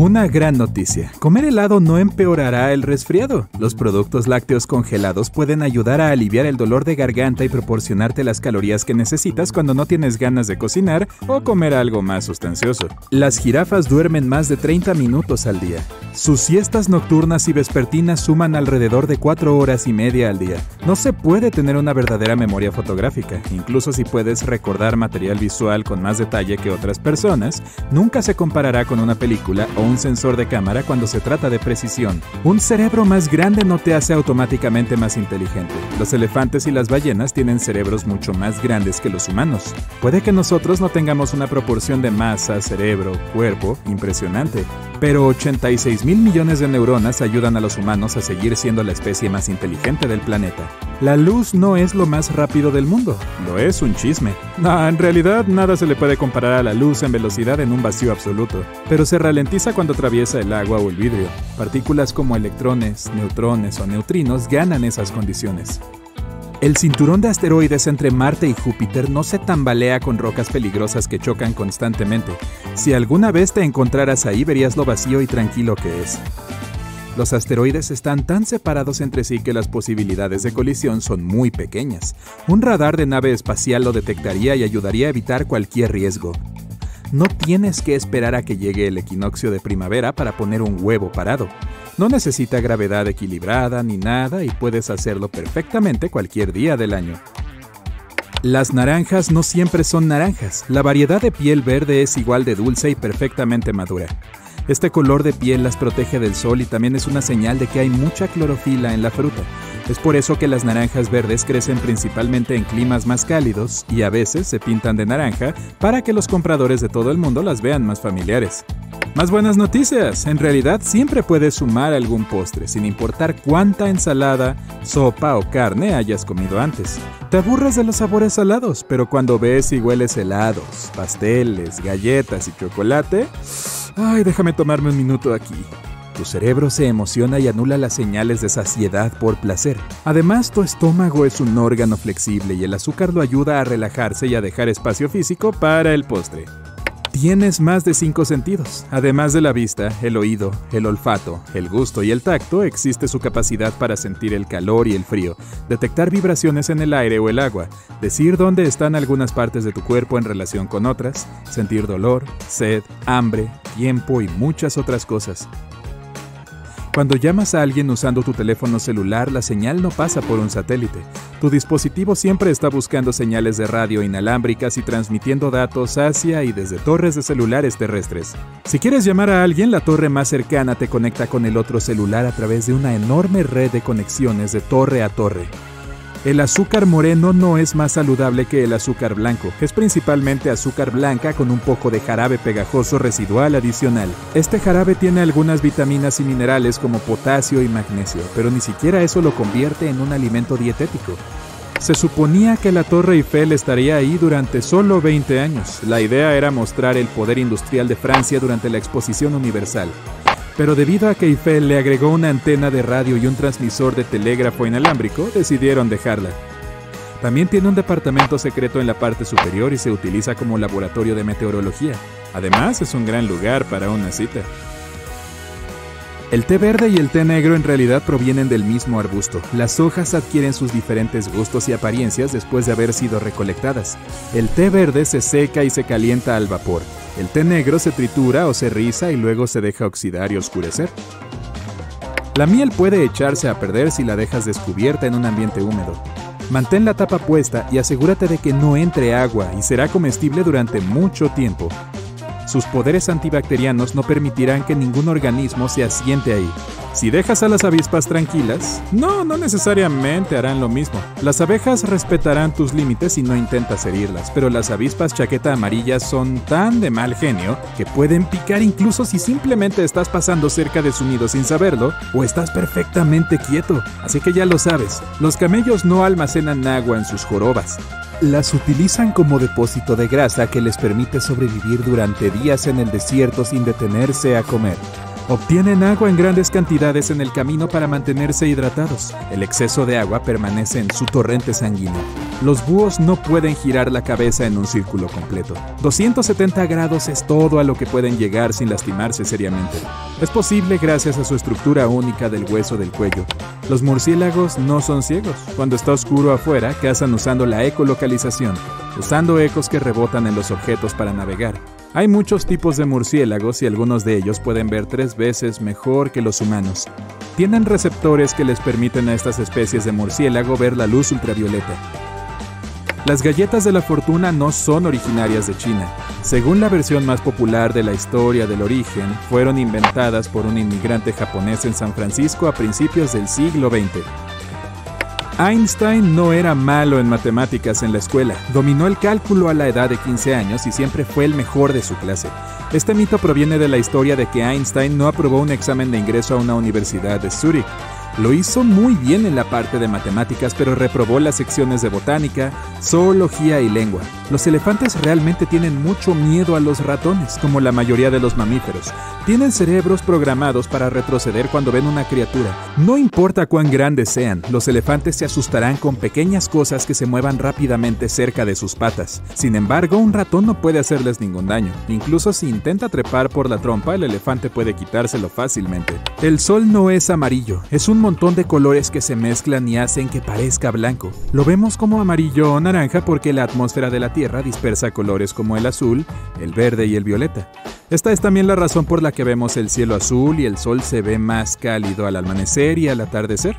Una gran noticia. Comer helado no empeorará el resfriado. Los productos lácteos congelados pueden ayudar a aliviar el dolor de garganta y proporcionarte las calorías que necesitas cuando no tienes ganas de cocinar o comer algo más sustancioso. Las jirafas duermen más de 30 minutos al día. Sus siestas nocturnas y vespertinas suman alrededor de 4 horas y media al día. No se puede tener una verdadera memoria fotográfica, incluso si puedes recordar material visual con más detalle que otras personas, nunca se comparará con una película un sensor de cámara cuando se trata de precisión. Un cerebro más grande no te hace automáticamente más inteligente. Los elefantes y las ballenas tienen cerebros mucho más grandes que los humanos. Puede que nosotros no tengamos una proporción de masa, cerebro, cuerpo impresionante, pero 86 mil millones de neuronas ayudan a los humanos a seguir siendo la especie más inteligente del planeta. La luz no es lo más rápido del mundo, lo es un chisme. En realidad nada se le puede comparar a la luz en velocidad en un vacío absoluto, pero se ralentiza cuando atraviesa el agua o el vidrio. Partículas como electrones, neutrones o neutrinos ganan esas condiciones. El cinturón de asteroides entre Marte y Júpiter no se tambalea con rocas peligrosas que chocan constantemente. Si alguna vez te encontraras ahí verías lo vacío y tranquilo que es. Los asteroides están tan separados entre sí que las posibilidades de colisión son muy pequeñas. Un radar de nave espacial lo detectaría y ayudaría a evitar cualquier riesgo. No tienes que esperar a que llegue el equinoccio de primavera para poner un huevo parado. No necesita gravedad equilibrada ni nada y puedes hacerlo perfectamente cualquier día del año. Las naranjas no siempre son naranjas. La variedad de piel verde es igual de dulce y perfectamente madura. Este color de piel las protege del sol y también es una señal de que hay mucha clorofila en la fruta. Es por eso que las naranjas verdes crecen principalmente en climas más cálidos y a veces se pintan de naranja para que los compradores de todo el mundo las vean más familiares. Más buenas noticias, en realidad siempre puedes sumar algún postre, sin importar cuánta ensalada, sopa o carne hayas comido antes. Te aburres de los sabores salados, pero cuando ves y hueles helados, pasteles, galletas y chocolate, ay, déjame tomarme un minuto aquí. Tu cerebro se emociona y anula las señales de saciedad por placer. Además, tu estómago es un órgano flexible y el azúcar lo ayuda a relajarse y a dejar espacio físico para el postre. Tienes más de cinco sentidos. Además de la vista, el oído, el olfato, el gusto y el tacto, existe su capacidad para sentir el calor y el frío, detectar vibraciones en el aire o el agua, decir dónde están algunas partes de tu cuerpo en relación con otras, sentir dolor, sed, hambre, tiempo y muchas otras cosas. Cuando llamas a alguien usando tu teléfono celular, la señal no pasa por un satélite. Tu dispositivo siempre está buscando señales de radio inalámbricas y transmitiendo datos hacia y desde torres de celulares terrestres. Si quieres llamar a alguien, la torre más cercana te conecta con el otro celular a través de una enorme red de conexiones de torre a torre. El azúcar moreno no es más saludable que el azúcar blanco. Es principalmente azúcar blanca con un poco de jarabe pegajoso residual adicional. Este jarabe tiene algunas vitaminas y minerales como potasio y magnesio, pero ni siquiera eso lo convierte en un alimento dietético. Se suponía que la Torre Eiffel estaría ahí durante solo 20 años. La idea era mostrar el poder industrial de Francia durante la Exposición Universal pero debido a que Eiffel le agregó una antena de radio y un transmisor de telégrafo inalámbrico, decidieron dejarla. También tiene un departamento secreto en la parte superior y se utiliza como laboratorio de meteorología. Además, es un gran lugar para una cita. El té verde y el té negro en realidad provienen del mismo arbusto. Las hojas adquieren sus diferentes gustos y apariencias después de haber sido recolectadas. El té verde se seca y se calienta al vapor. El té negro se tritura o se riza y luego se deja oxidar y oscurecer. La miel puede echarse a perder si la dejas descubierta en un ambiente húmedo. Mantén la tapa puesta y asegúrate de que no entre agua y será comestible durante mucho tiempo. Sus poderes antibacterianos no permitirán que ningún organismo se asiente ahí. Si dejas a las avispas tranquilas, no, no necesariamente harán lo mismo. Las abejas respetarán tus límites y no intentas herirlas, pero las avispas chaqueta amarilla son tan de mal genio que pueden picar incluso si simplemente estás pasando cerca de su nido sin saberlo o estás perfectamente quieto. Así que ya lo sabes, los camellos no almacenan agua en sus jorobas las utilizan como depósito de grasa que les permite sobrevivir durante días en el desierto sin detenerse a comer. Obtienen agua en grandes cantidades en el camino para mantenerse hidratados. El exceso de agua permanece en su torrente sanguíneo. Los búhos no pueden girar la cabeza en un círculo completo. 270 grados es todo a lo que pueden llegar sin lastimarse seriamente. Es posible gracias a su estructura única del hueso del cuello. Los murciélagos no son ciegos. Cuando está oscuro afuera, cazan usando la ecolocalización, usando ecos que rebotan en los objetos para navegar. Hay muchos tipos de murciélagos y algunos de ellos pueden ver tres veces mejor que los humanos. Tienen receptores que les permiten a estas especies de murciélago ver la luz ultravioleta. Las galletas de la fortuna no son originarias de China. Según la versión más popular de la historia del origen, fueron inventadas por un inmigrante japonés en San Francisco a principios del siglo XX. Einstein no era malo en matemáticas en la escuela, dominó el cálculo a la edad de 15 años y siempre fue el mejor de su clase. Este mito proviene de la historia de que Einstein no aprobó un examen de ingreso a una universidad de Zúrich lo hizo muy bien en la parte de matemáticas, pero reprobó las secciones de botánica, zoología y lengua. Los elefantes realmente tienen mucho miedo a los ratones, como la mayoría de los mamíferos. Tienen cerebros programados para retroceder cuando ven una criatura. No importa cuán grandes sean, los elefantes se asustarán con pequeñas cosas que se muevan rápidamente cerca de sus patas. Sin embargo, un ratón no puede hacerles ningún daño. Incluso si intenta trepar por la trompa, el elefante puede quitárselo fácilmente. El sol no es amarillo, es un montón de colores que se mezclan y hacen que parezca blanco. Lo vemos como amarillo o naranja porque la atmósfera de la Tierra dispersa colores como el azul, el verde y el violeta. Esta es también la razón por la que vemos el cielo azul y el sol se ve más cálido al amanecer y al atardecer.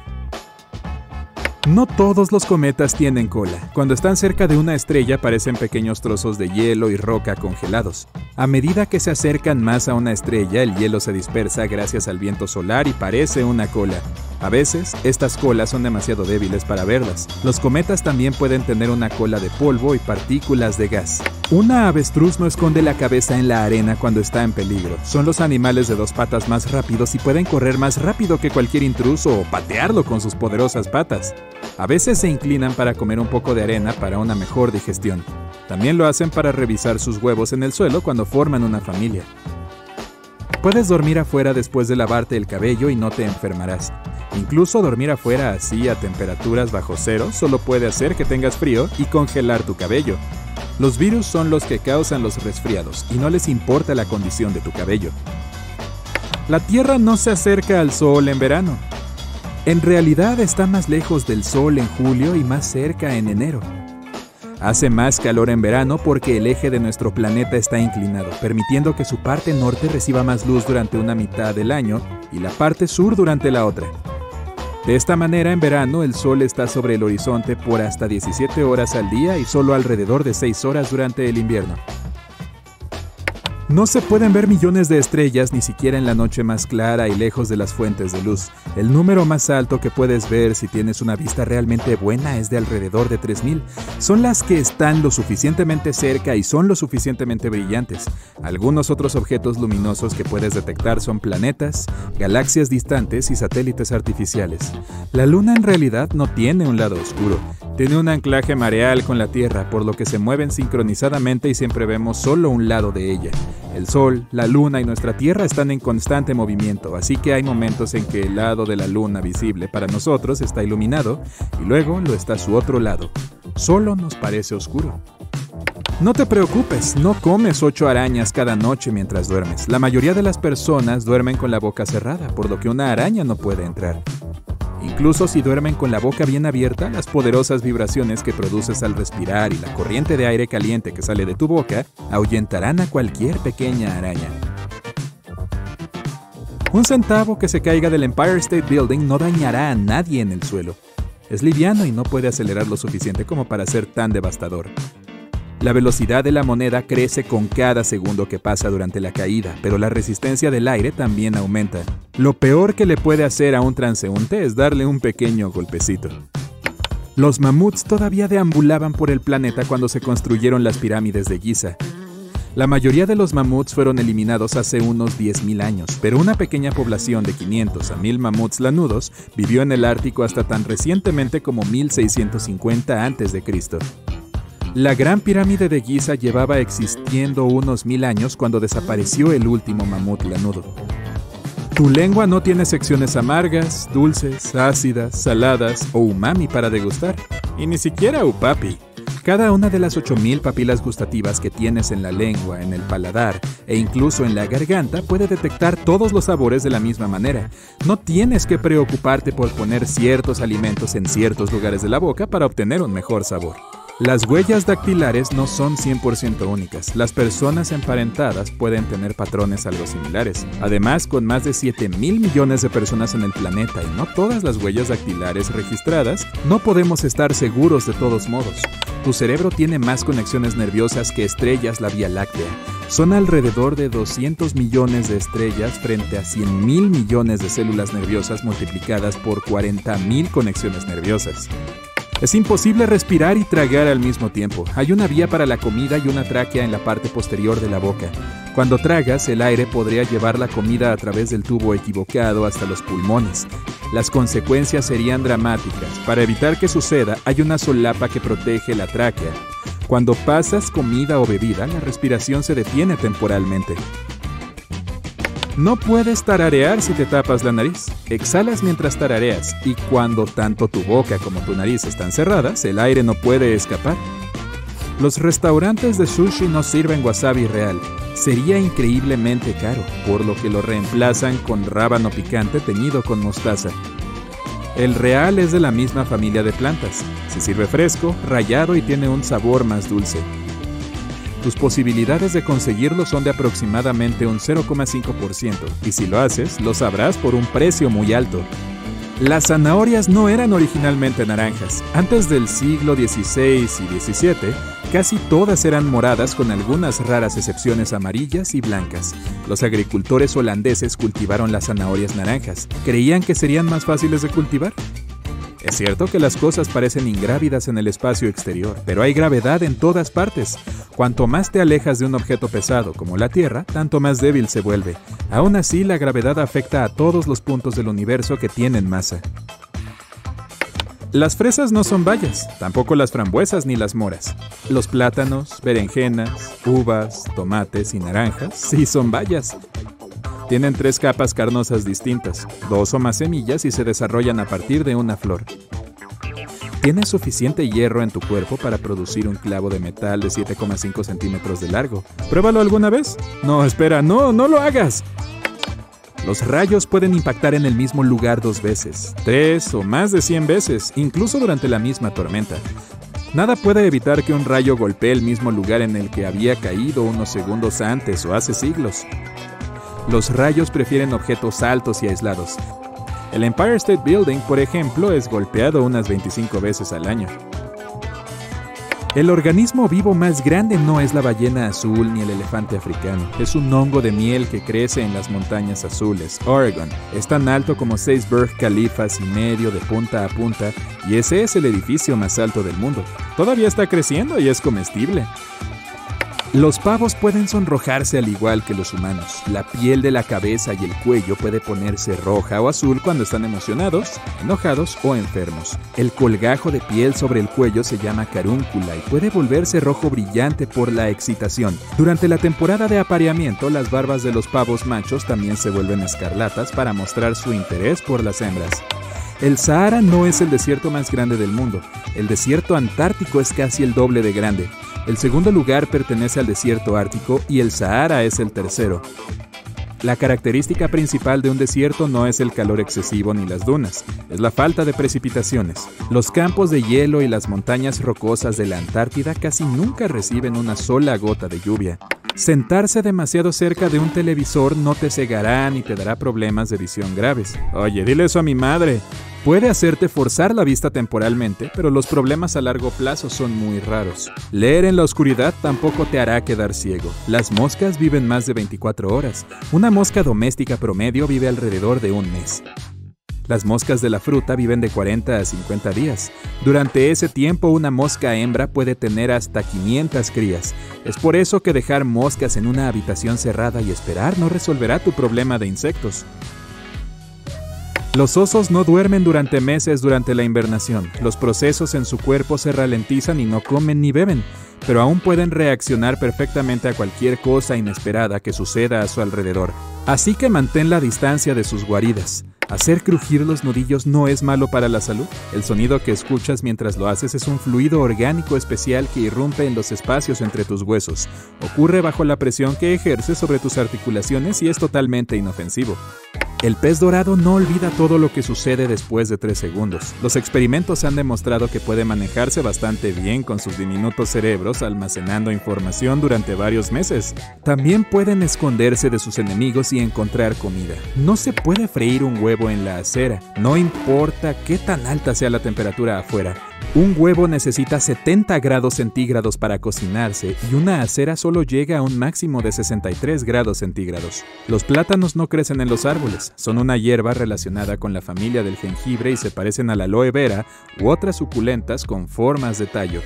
No todos los cometas tienen cola. Cuando están cerca de una estrella aparecen pequeños trozos de hielo y roca congelados. A medida que se acercan más a una estrella, el hielo se dispersa gracias al viento solar y parece una cola. A veces, estas colas son demasiado débiles para verlas. Los cometas también pueden tener una cola de polvo y partículas de gas. Una avestruz no esconde la cabeza en la arena cuando está en peligro. Son los animales de dos patas más rápidos y pueden correr más rápido que cualquier intruso o patearlo con sus poderosas patas. A veces se inclinan para comer un poco de arena para una mejor digestión. También lo hacen para revisar sus huevos en el suelo cuando forman una familia. Puedes dormir afuera después de lavarte el cabello y no te enfermarás. Incluso dormir afuera así a temperaturas bajo cero solo puede hacer que tengas frío y congelar tu cabello. Los virus son los que causan los resfriados y no les importa la condición de tu cabello. La Tierra no se acerca al Sol en verano. En realidad está más lejos del Sol en julio y más cerca en enero. Hace más calor en verano porque el eje de nuestro planeta está inclinado, permitiendo que su parte norte reciba más luz durante una mitad del año y la parte sur durante la otra. De esta manera, en verano el sol está sobre el horizonte por hasta 17 horas al día y solo alrededor de 6 horas durante el invierno. No se pueden ver millones de estrellas ni siquiera en la noche más clara y lejos de las fuentes de luz. El número más alto que puedes ver si tienes una vista realmente buena es de alrededor de 3000. Son las que están lo suficientemente cerca y son lo suficientemente brillantes. Algunos otros objetos luminosos que puedes detectar son planetas, galaxias distantes y satélites artificiales. La Luna en realidad no tiene un lado oscuro. Tiene un anclaje mareal con la Tierra, por lo que se mueven sincronizadamente y siempre vemos solo un lado de ella. El Sol, la Luna y nuestra Tierra están en constante movimiento, así que hay momentos en que el lado de la Luna visible para nosotros está iluminado y luego lo está su otro lado. Solo nos parece oscuro. No te preocupes, no comes ocho arañas cada noche mientras duermes. La mayoría de las personas duermen con la boca cerrada, por lo que una araña no puede entrar. Incluso si duermen con la boca bien abierta, las poderosas vibraciones que produces al respirar y la corriente de aire caliente que sale de tu boca ahuyentarán a cualquier pequeña araña. Un centavo que se caiga del Empire State Building no dañará a nadie en el suelo. Es liviano y no puede acelerar lo suficiente como para ser tan devastador. La velocidad de la moneda crece con cada segundo que pasa durante la caída, pero la resistencia del aire también aumenta. Lo peor que le puede hacer a un transeúnte es darle un pequeño golpecito. Los mamuts todavía deambulaban por el planeta cuando se construyeron las pirámides de Giza. La mayoría de los mamuts fueron eliminados hace unos 10.000 años, pero una pequeña población de 500 a 1000 mamuts lanudos vivió en el Ártico hasta tan recientemente como 1650 a.C. La Gran Pirámide de Giza llevaba existiendo unos mil años cuando desapareció el último mamut lanudo. Tu lengua no tiene secciones amargas, dulces, ácidas, saladas o umami para degustar. Y ni siquiera upapi. Cada una de las 8.000 papilas gustativas que tienes en la lengua, en el paladar e incluso en la garganta puede detectar todos los sabores de la misma manera. No tienes que preocuparte por poner ciertos alimentos en ciertos lugares de la boca para obtener un mejor sabor. Las huellas dactilares no son 100% únicas. Las personas emparentadas pueden tener patrones algo similares. Además, con más de 7 mil millones de personas en el planeta y no todas las huellas dactilares registradas, no podemos estar seguros de todos modos. Tu cerebro tiene más conexiones nerviosas que estrellas la Vía Láctea. Son alrededor de 200 millones de estrellas frente a 100 mil millones de células nerviosas multiplicadas por 40 mil conexiones nerviosas. Es imposible respirar y tragar al mismo tiempo. Hay una vía para la comida y una tráquea en la parte posterior de la boca. Cuando tragas, el aire podría llevar la comida a través del tubo equivocado hasta los pulmones. Las consecuencias serían dramáticas. Para evitar que suceda, hay una solapa que protege la tráquea. Cuando pasas comida o bebida, la respiración se detiene temporalmente. No puedes tararear si te tapas la nariz. Exhalas mientras tarareas y cuando tanto tu boca como tu nariz están cerradas, el aire no puede escapar. Los restaurantes de sushi no sirven wasabi real. Sería increíblemente caro, por lo que lo reemplazan con rábano picante teñido con mostaza. El real es de la misma familia de plantas. Se sirve fresco, rallado y tiene un sabor más dulce. Tus posibilidades de conseguirlo son de aproximadamente un 0,5% y si lo haces, lo sabrás por un precio muy alto. Las zanahorias no eran originalmente naranjas. Antes del siglo XVI y XVII, casi todas eran moradas con algunas raras excepciones amarillas y blancas. Los agricultores holandeses cultivaron las zanahorias naranjas. ¿Creían que serían más fáciles de cultivar? Es cierto que las cosas parecen ingrávidas en el espacio exterior, pero hay gravedad en todas partes. Cuanto más te alejas de un objeto pesado como la Tierra, tanto más débil se vuelve. Aún así, la gravedad afecta a todos los puntos del universo que tienen masa. Las fresas no son bayas, tampoco las frambuesas ni las moras. Los plátanos, berenjenas, uvas, tomates y naranjas sí son bayas. Tienen tres capas carnosas distintas, dos o más semillas y se desarrollan a partir de una flor. Tienes suficiente hierro en tu cuerpo para producir un clavo de metal de 7,5 centímetros de largo. Pruébalo alguna vez. No, espera, no, no lo hagas. Los rayos pueden impactar en el mismo lugar dos veces, tres o más de 100 veces, incluso durante la misma tormenta. Nada puede evitar que un rayo golpee el mismo lugar en el que había caído unos segundos antes o hace siglos. Los rayos prefieren objetos altos y aislados. El Empire State Building, por ejemplo, es golpeado unas 25 veces al año. El organismo vivo más grande no es la ballena azul ni el elefante africano. Es un hongo de miel que crece en las montañas azules, Oregon. Es tan alto como seis Burj Khalifas y medio de punta a punta y ese es el edificio más alto del mundo. Todavía está creciendo y es comestible. Los pavos pueden sonrojarse al igual que los humanos. La piel de la cabeza y el cuello puede ponerse roja o azul cuando están emocionados, enojados o enfermos. El colgajo de piel sobre el cuello se llama carúncula y puede volverse rojo brillante por la excitación. Durante la temporada de apareamiento, las barbas de los pavos machos también se vuelven escarlatas para mostrar su interés por las hembras. El Sahara no es el desierto más grande del mundo. El desierto antártico es casi el doble de grande. El segundo lugar pertenece al desierto ártico y el Sahara es el tercero. La característica principal de un desierto no es el calor excesivo ni las dunas, es la falta de precipitaciones. Los campos de hielo y las montañas rocosas de la Antártida casi nunca reciben una sola gota de lluvia. Sentarse demasiado cerca de un televisor no te cegará ni te dará problemas de visión graves. Oye, dile eso a mi madre. Puede hacerte forzar la vista temporalmente, pero los problemas a largo plazo son muy raros. Leer en la oscuridad tampoco te hará quedar ciego. Las moscas viven más de 24 horas. Una mosca doméstica promedio vive alrededor de un mes. Las moscas de la fruta viven de 40 a 50 días. Durante ese tiempo una mosca hembra puede tener hasta 500 crías. Es por eso que dejar moscas en una habitación cerrada y esperar no resolverá tu problema de insectos. Los osos no duermen durante meses durante la invernación. Los procesos en su cuerpo se ralentizan y no comen ni beben, pero aún pueden reaccionar perfectamente a cualquier cosa inesperada que suceda a su alrededor. Así que mantén la distancia de sus guaridas. ¿Hacer crujir los nudillos no es malo para la salud? El sonido que escuchas mientras lo haces es un fluido orgánico especial que irrumpe en los espacios entre tus huesos. Ocurre bajo la presión que ejerce sobre tus articulaciones y es totalmente inofensivo. El pez dorado no olvida todo lo que sucede después de 3 segundos. Los experimentos han demostrado que puede manejarse bastante bien con sus diminutos cerebros almacenando información durante varios meses. También pueden esconderse de sus enemigos y encontrar comida. No se puede freír un huevo en la acera, no importa qué tan alta sea la temperatura afuera. Un huevo necesita 70 grados centígrados para cocinarse y una acera solo llega a un máximo de 63 grados centígrados. Los plátanos no crecen en los árboles, son una hierba relacionada con la familia del jengibre y se parecen a la aloe vera u otras suculentas con formas de tallo.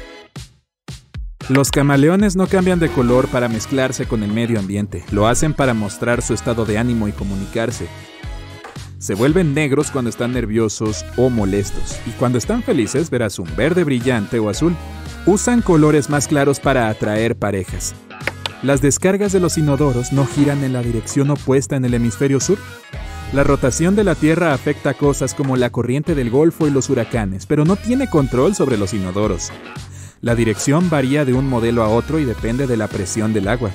Los camaleones no cambian de color para mezclarse con el medio ambiente, lo hacen para mostrar su estado de ánimo y comunicarse. Se vuelven negros cuando están nerviosos o molestos, y cuando están felices verás un verde brillante o azul. Usan colores más claros para atraer parejas. Las descargas de los inodoros no giran en la dirección opuesta en el hemisferio sur. La rotación de la Tierra afecta cosas como la corriente del Golfo y los huracanes, pero no tiene control sobre los inodoros. La dirección varía de un modelo a otro y depende de la presión del agua.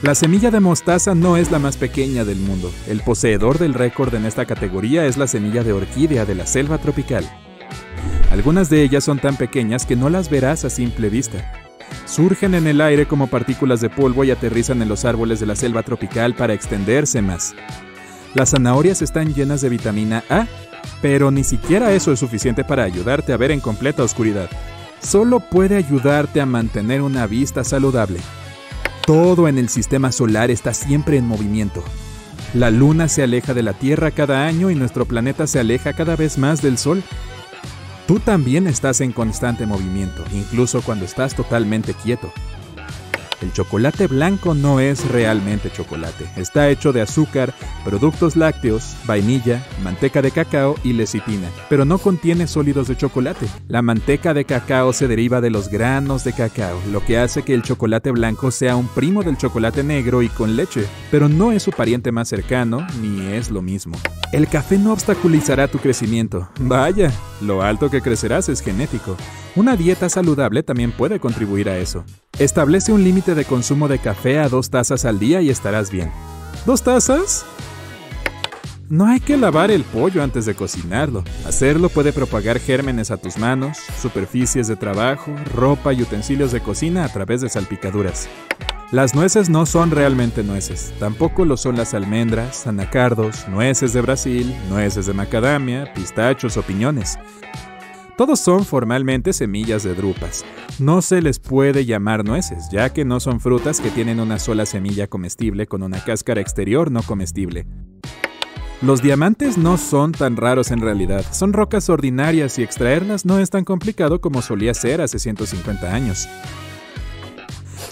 La semilla de mostaza no es la más pequeña del mundo. El poseedor del récord en esta categoría es la semilla de orquídea de la selva tropical. Algunas de ellas son tan pequeñas que no las verás a simple vista. Surgen en el aire como partículas de polvo y aterrizan en los árboles de la selva tropical para extenderse más. Las zanahorias están llenas de vitamina A, pero ni siquiera eso es suficiente para ayudarte a ver en completa oscuridad. Solo puede ayudarte a mantener una vista saludable. Todo en el sistema solar está siempre en movimiento. La luna se aleja de la Tierra cada año y nuestro planeta se aleja cada vez más del Sol. Tú también estás en constante movimiento, incluso cuando estás totalmente quieto. El chocolate blanco no es realmente chocolate. Está hecho de azúcar, productos lácteos, vainilla, manteca de cacao y lecitina, pero no contiene sólidos de chocolate. La manteca de cacao se deriva de los granos de cacao, lo que hace que el chocolate blanco sea un primo del chocolate negro y con leche, pero no es su pariente más cercano ni es lo mismo. El café no obstaculizará tu crecimiento. Vaya, lo alto que crecerás es genético. Una dieta saludable también puede contribuir a eso. Establece un límite de consumo de café a dos tazas al día y estarás bien. ¿Dos tazas? No hay que lavar el pollo antes de cocinarlo. Hacerlo puede propagar gérmenes a tus manos, superficies de trabajo, ropa y utensilios de cocina a través de salpicaduras. Las nueces no son realmente nueces, tampoco lo son las almendras, anacardos, nueces de Brasil, nueces de macadamia, pistachos o piñones. Todos son formalmente semillas de drupas. No se les puede llamar nueces, ya que no son frutas que tienen una sola semilla comestible con una cáscara exterior no comestible. Los diamantes no son tan raros en realidad, son rocas ordinarias y extraerlas no es tan complicado como solía ser hace 150 años.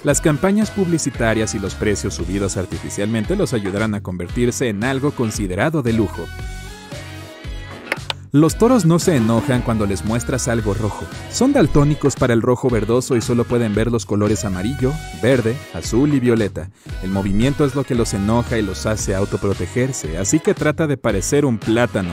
Las campañas publicitarias y los precios subidos artificialmente los ayudarán a convertirse en algo considerado de lujo. Los toros no se enojan cuando les muestras algo rojo. Son daltónicos para el rojo verdoso y solo pueden ver los colores amarillo, verde, azul y violeta. El movimiento es lo que los enoja y los hace autoprotegerse, así que trata de parecer un plátano.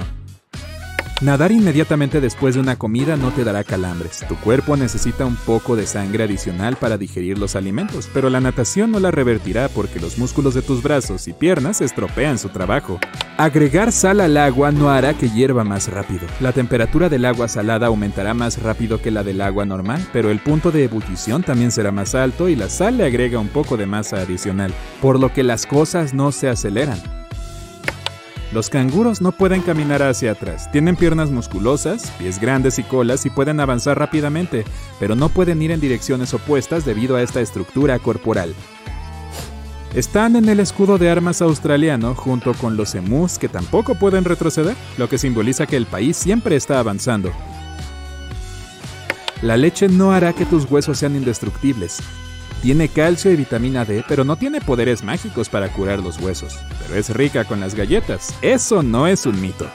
Nadar inmediatamente después de una comida no te dará calambres. Tu cuerpo necesita un poco de sangre adicional para digerir los alimentos, pero la natación no la revertirá porque los músculos de tus brazos y piernas estropean su trabajo. Agregar sal al agua no hará que hierva más rápido. La temperatura del agua salada aumentará más rápido que la del agua normal, pero el punto de ebullición también será más alto y la sal le agrega un poco de masa adicional, por lo que las cosas no se aceleran. Los canguros no pueden caminar hacia atrás, tienen piernas musculosas, pies grandes y colas y pueden avanzar rápidamente, pero no pueden ir en direcciones opuestas debido a esta estructura corporal. Están en el escudo de armas australiano junto con los emus que tampoco pueden retroceder, lo que simboliza que el país siempre está avanzando. La leche no hará que tus huesos sean indestructibles, tiene calcio y vitamina D, pero no tiene poderes mágicos para curar los huesos. Pero es rica con las galletas. Eso no es un mito.